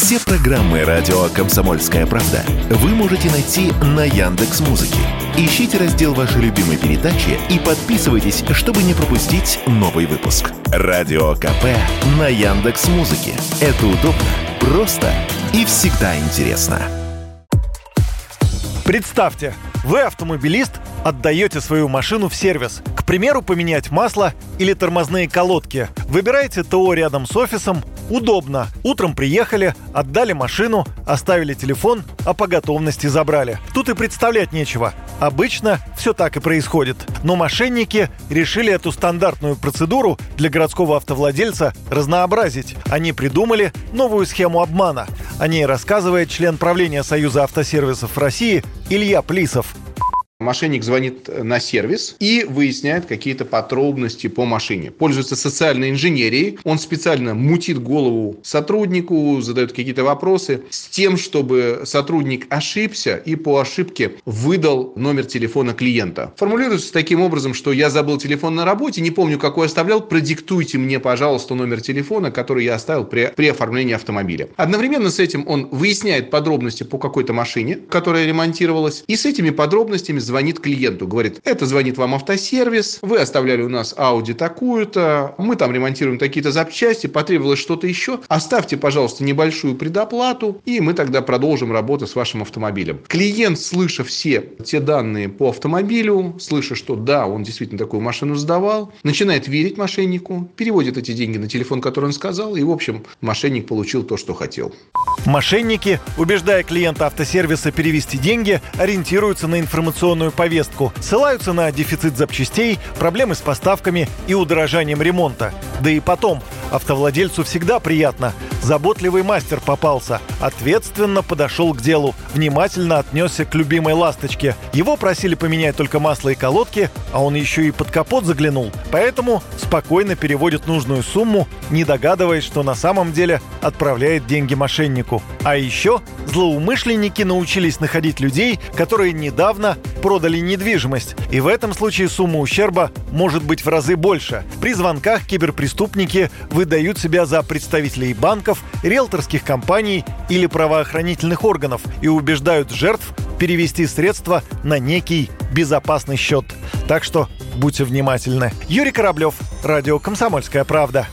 Все программы радио Комсомольская правда вы можете найти на Яндекс Музыке. Ищите раздел вашей любимой передачи и подписывайтесь, чтобы не пропустить новый выпуск. Радио КП на Яндекс Музыке. Это удобно, просто и всегда интересно. Представьте, вы автомобилист, отдаете свою машину в сервис. К примеру, поменять масло или тормозные колодки. Выбираете ТО рядом с офисом, Удобно. Утром приехали, отдали машину, оставили телефон, а по готовности забрали. Тут и представлять нечего. Обычно все так и происходит. Но мошенники решили эту стандартную процедуру для городского автовладельца разнообразить. Они придумали новую схему обмана. О ней рассказывает член правления Союза автосервисов России Илья Плисов. Мошенник звонит на сервис и выясняет какие-то подробности по машине. Пользуется социальной инженерией. Он специально мутит голову сотруднику, задает какие-то вопросы с тем, чтобы сотрудник ошибся и по ошибке выдал номер телефона клиента. Формулируется таким образом, что я забыл телефон на работе, не помню, какой оставлял, продиктуйте мне, пожалуйста, номер телефона, который я оставил при, при оформлении автомобиля. Одновременно с этим он выясняет подробности по какой-то машине, которая ремонтировалась, и с этими подробностями звонит клиенту, говорит, это звонит вам автосервис, вы оставляли у нас Audi такую-то, мы там ремонтируем такие-то запчасти, потребовалось что-то еще, оставьте, пожалуйста, небольшую предоплату, и мы тогда продолжим работу с вашим автомобилем. Клиент, слыша все те данные по автомобилю, слыша, что да, он действительно такую машину сдавал, начинает верить мошеннику, переводит эти деньги на телефон, который он сказал, и, в общем, мошенник получил то, что хотел. Мошенники, убеждая клиента автосервиса перевести деньги, ориентируются на информационную повестку, ссылаются на дефицит запчастей, проблемы с поставками и удорожанием ремонта. Да и потом, автовладельцу всегда приятно. Заботливый мастер попался, ответственно подошел к делу, внимательно отнесся к любимой ласточке. Его просили поменять только масло и колодки, а он еще и под капот заглянул. Поэтому спокойно переводит нужную сумму, не догадываясь, что на самом деле отправляет деньги мошеннику. А еще злоумышленники научились находить людей, которые недавно продали недвижимость. И в этом случае сумма ущерба может быть в разы больше. При звонках киберпреступники выдают себя за представителей банков, риэлторских компаний или правоохранительных органов и убеждают жертв перевести средства на некий безопасный счет. Так что будьте внимательны. Юрий Кораблев, Радио «Комсомольская правда».